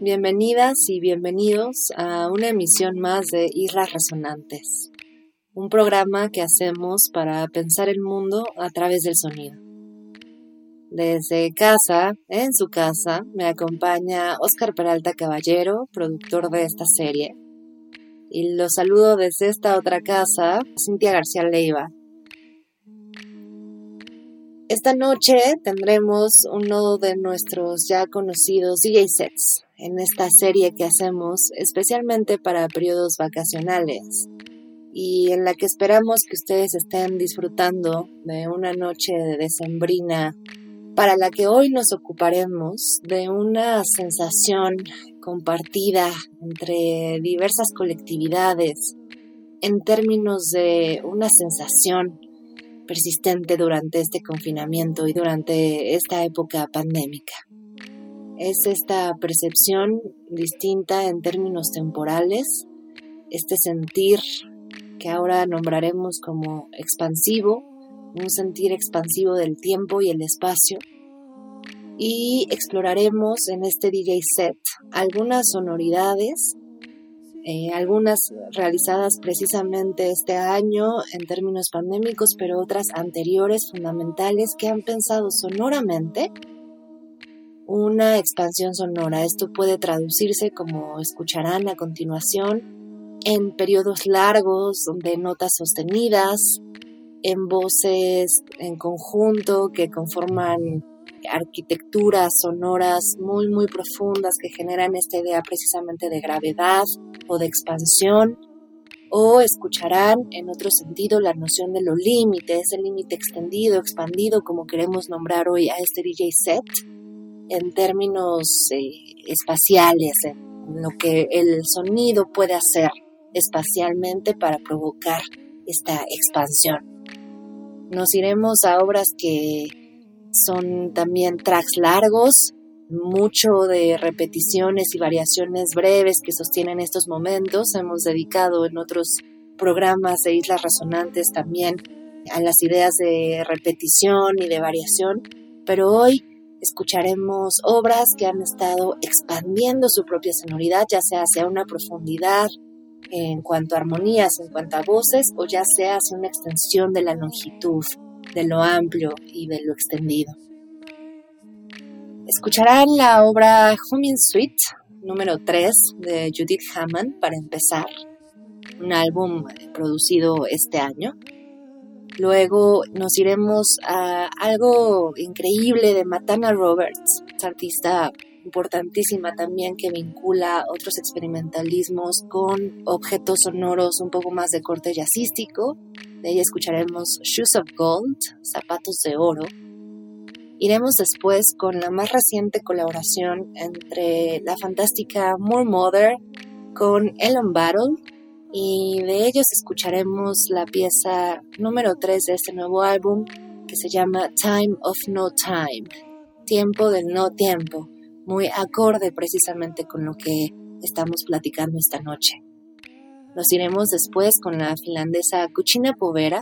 bienvenidas y bienvenidos a una emisión más de Islas Resonantes, un programa que hacemos para pensar el mundo a través del sonido. Desde casa, en su casa, me acompaña Oscar Peralta Caballero, productor de esta serie. Y los saludo desde esta otra casa, Cintia García Leiva. Esta noche tendremos uno de nuestros ya conocidos DJ sets en esta serie que hacemos especialmente para periodos vacacionales y en la que esperamos que ustedes estén disfrutando de una noche de decembrina para la que hoy nos ocuparemos de una sensación compartida entre diversas colectividades en términos de una sensación persistente durante este confinamiento y durante esta época pandémica. Es esta percepción distinta en términos temporales, este sentir que ahora nombraremos como expansivo, un sentir expansivo del tiempo y el espacio. Y exploraremos en este DJ set algunas sonoridades, eh, algunas realizadas precisamente este año en términos pandémicos, pero otras anteriores fundamentales que han pensado sonoramente una expansión sonora. Esto puede traducirse, como escucharán a continuación, en periodos largos de notas sostenidas, en voces en conjunto que conforman arquitecturas sonoras muy muy profundas que generan esta idea precisamente de gravedad o de expansión o escucharán en otro sentido la noción de los límites, el límite extendido, expandido, como queremos nombrar hoy a este DJ set, en términos eh, espaciales, en lo que el sonido puede hacer espacialmente para provocar esta expansión. Nos iremos a obras que son también tracks largos, mucho de repeticiones y variaciones breves que sostienen estos momentos. Hemos dedicado en otros programas de Islas Resonantes también a las ideas de repetición y de variación, pero hoy escucharemos obras que han estado expandiendo su propia sonoridad, ya sea hacia una profundidad en cuanto a armonías, en cuanto a voces, o ya sea hacia una extensión de la longitud, de lo amplio y de lo extendido. Escucharán la obra Humming Suite número 3 de Judith Hammond para empezar, un álbum producido este año. Luego nos iremos a algo increíble de Matana Roberts, artista importantísima también que vincula otros experimentalismos con objetos sonoros un poco más de corte jazzístico. De ella escucharemos Shoes of Gold, zapatos de oro. Iremos después con la más reciente colaboración entre la fantástica Moore Mother con Ellen Battle y de ellos escucharemos la pieza número 3 de este nuevo álbum que se llama Time of No Time, tiempo del no tiempo muy acorde precisamente con lo que estamos platicando esta noche. Nos iremos después con la finlandesa Cucina Povera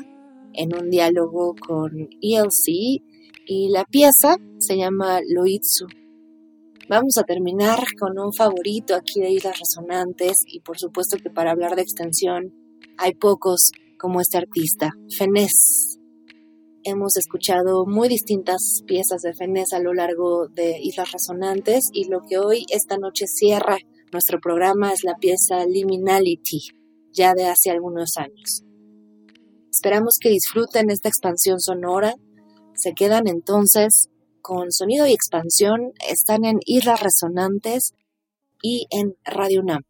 en un diálogo con ELC y la pieza se llama Loitsu. Vamos a terminar con un favorito aquí de Islas Resonantes y por supuesto que para hablar de extensión hay pocos como este artista, Fenés. Hemos escuchado muy distintas piezas de Fenés a lo largo de Islas Resonantes y lo que hoy, esta noche, cierra nuestro programa es la pieza Liminality, ya de hace algunos años. Esperamos que disfruten esta expansión sonora. Se quedan entonces con sonido y expansión. Están en Islas Resonantes y en Radio NAM.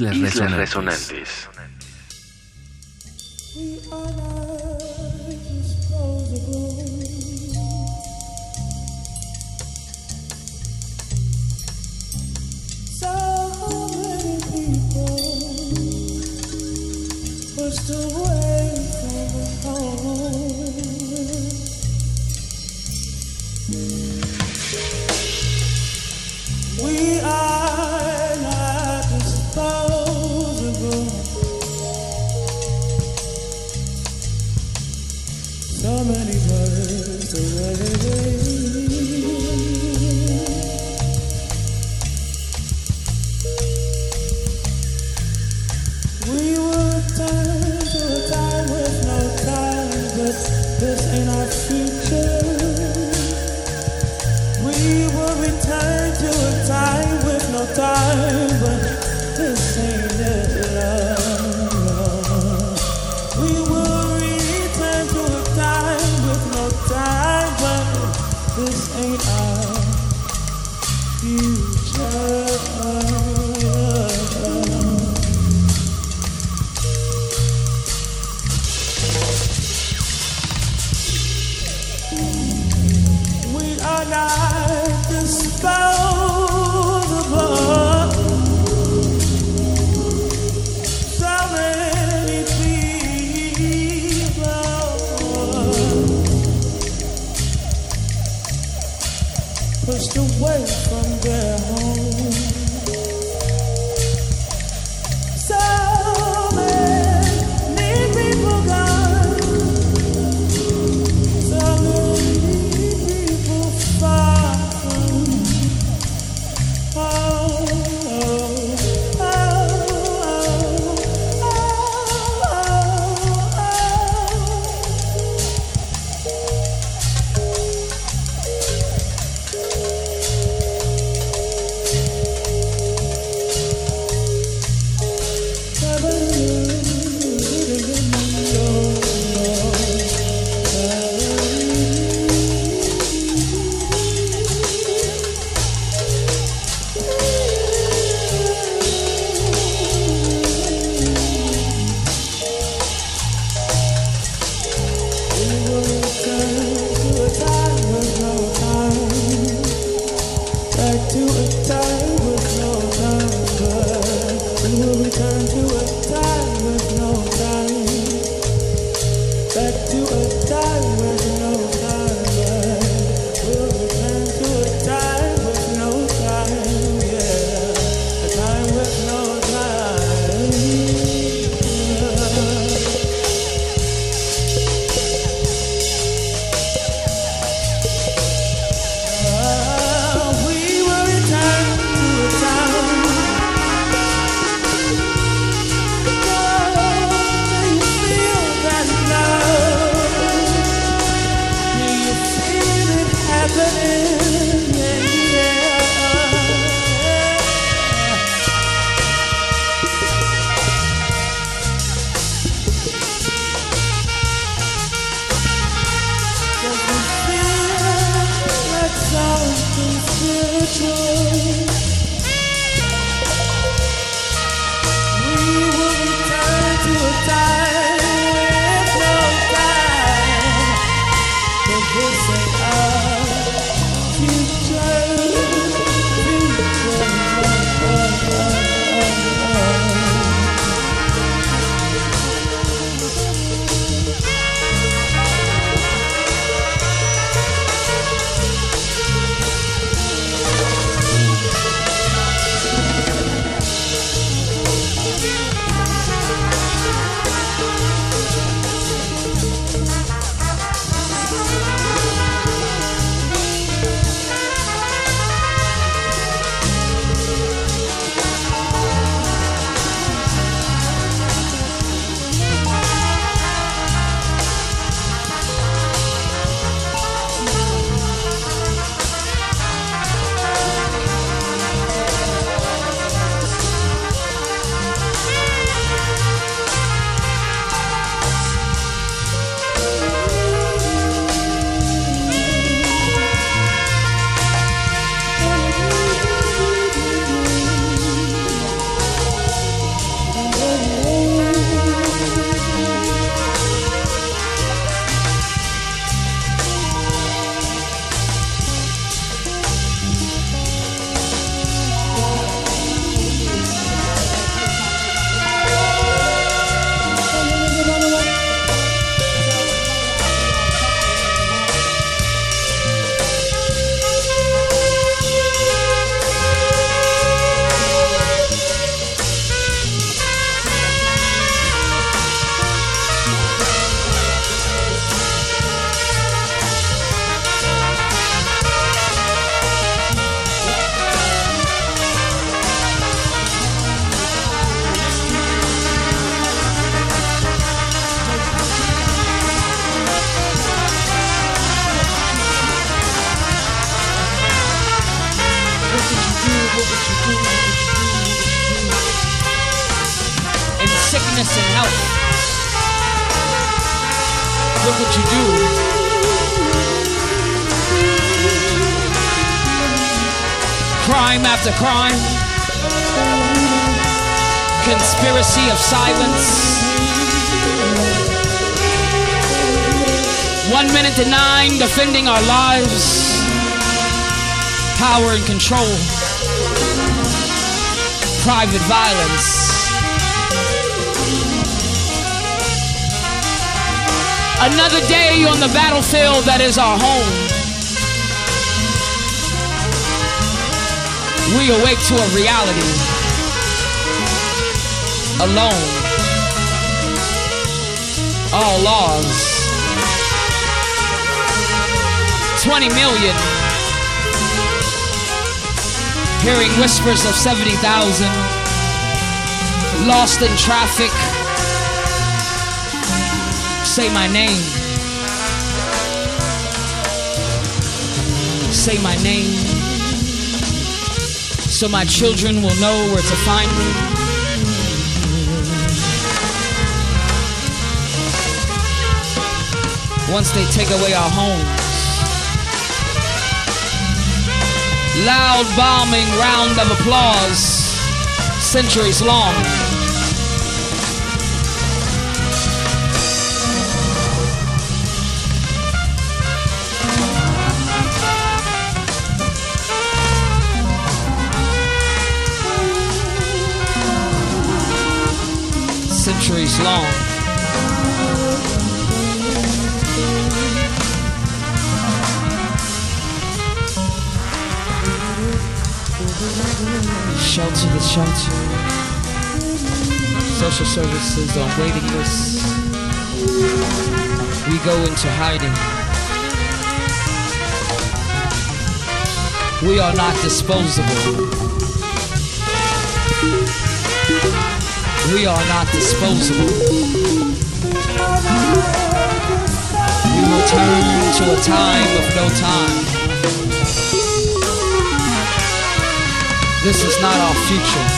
Islas, Resonantes. happiness Crime after crime. Conspiracy of silence. One minute to nine, defending our lives. Power and control. Private violence. Another day on the battlefield that is our home. We awake to a reality. Alone. All laws. 20 million. Hearing whispers of 70,000. Lost in traffic Say my name. Say my name. So my children will know where to find me. Once they take away our homes. Loud bombing round of applause, centuries long. Long. Shelter the shelter. Social services on waiting lists. We go into hiding. We are not disposable. We are not disposable. We will turn to a time of no time. This is not our future.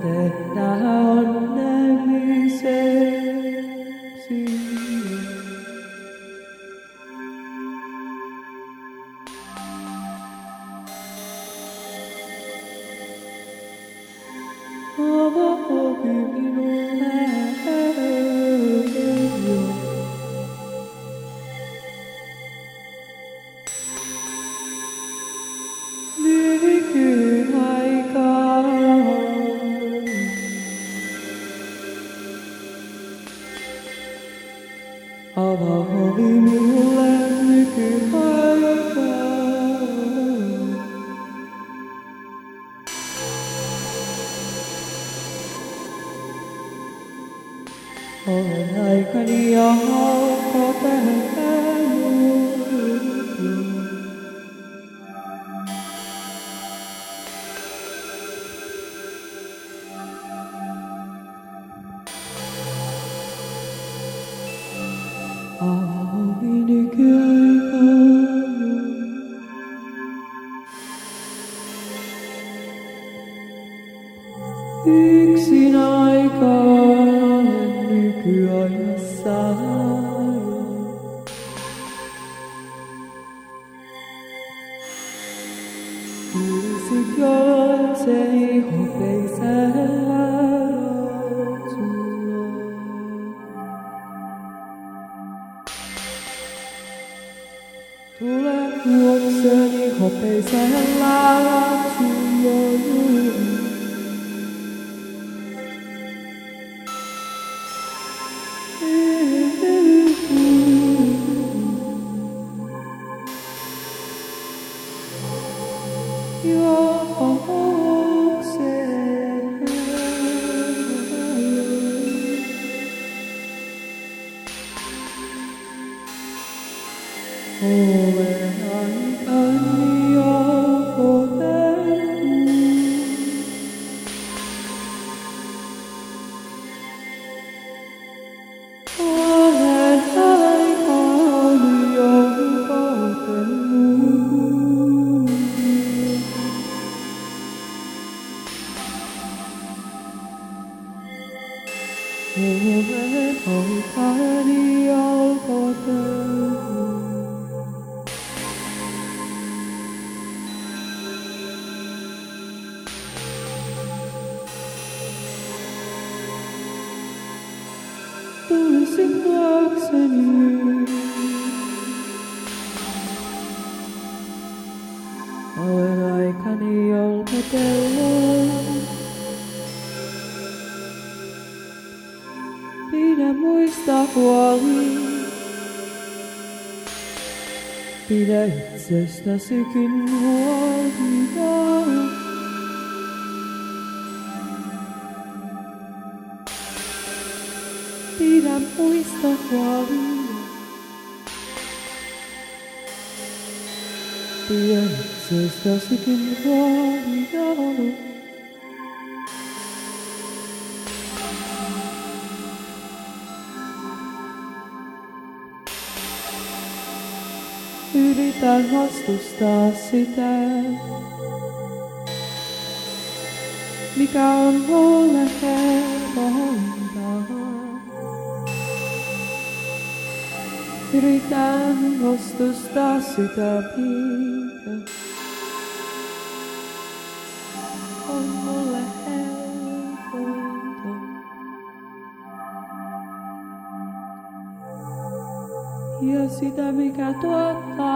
that 間最後被散落住落，突然我的身影後被散落。Pidä itsestäsikin huoli. Pidä muista huoli. Pidä itsestäsikin huoli. Yritän vastustaa sitä, mikä on mulle helpointa. Yritän vastustaa sitä, mikä on mulle helpointa. Ja sitä, mikä tuottaa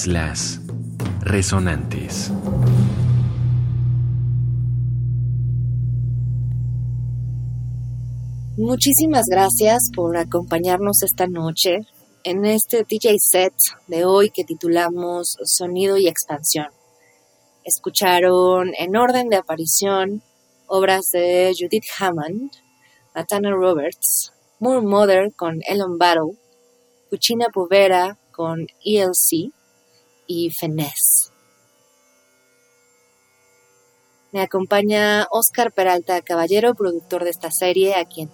Islas Resonantes. Muchísimas gracias por acompañarnos esta noche en este DJ set de hoy que titulamos Sonido y Expansión. Escucharon en orden de aparición obras de Judith Hammond, Nathaniel Roberts, Moore Mother con Elon Battle, Cucina Povera con ELC y Fenez. Me acompaña Oscar Peralta Caballero, productor de esta serie, a quien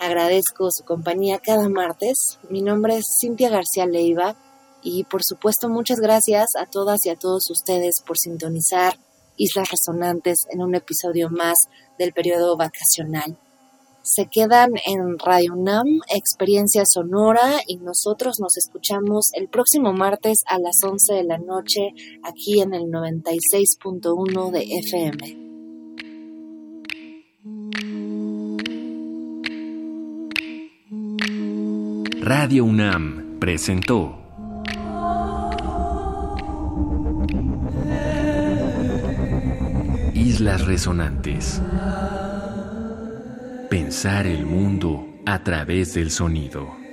agradezco su compañía cada martes. Mi nombre es Cintia García Leiva y por supuesto muchas gracias a todas y a todos ustedes por sintonizar Islas Resonantes en un episodio más del periodo vacacional. Se quedan en Radio Nam, Experiencia Sonora, y nosotros nos escuchamos el próximo martes a las 11 de la noche aquí en el 96.1 de FM. Radio UNAM presentó Islas Resonantes. Pensar el mundo a través del sonido.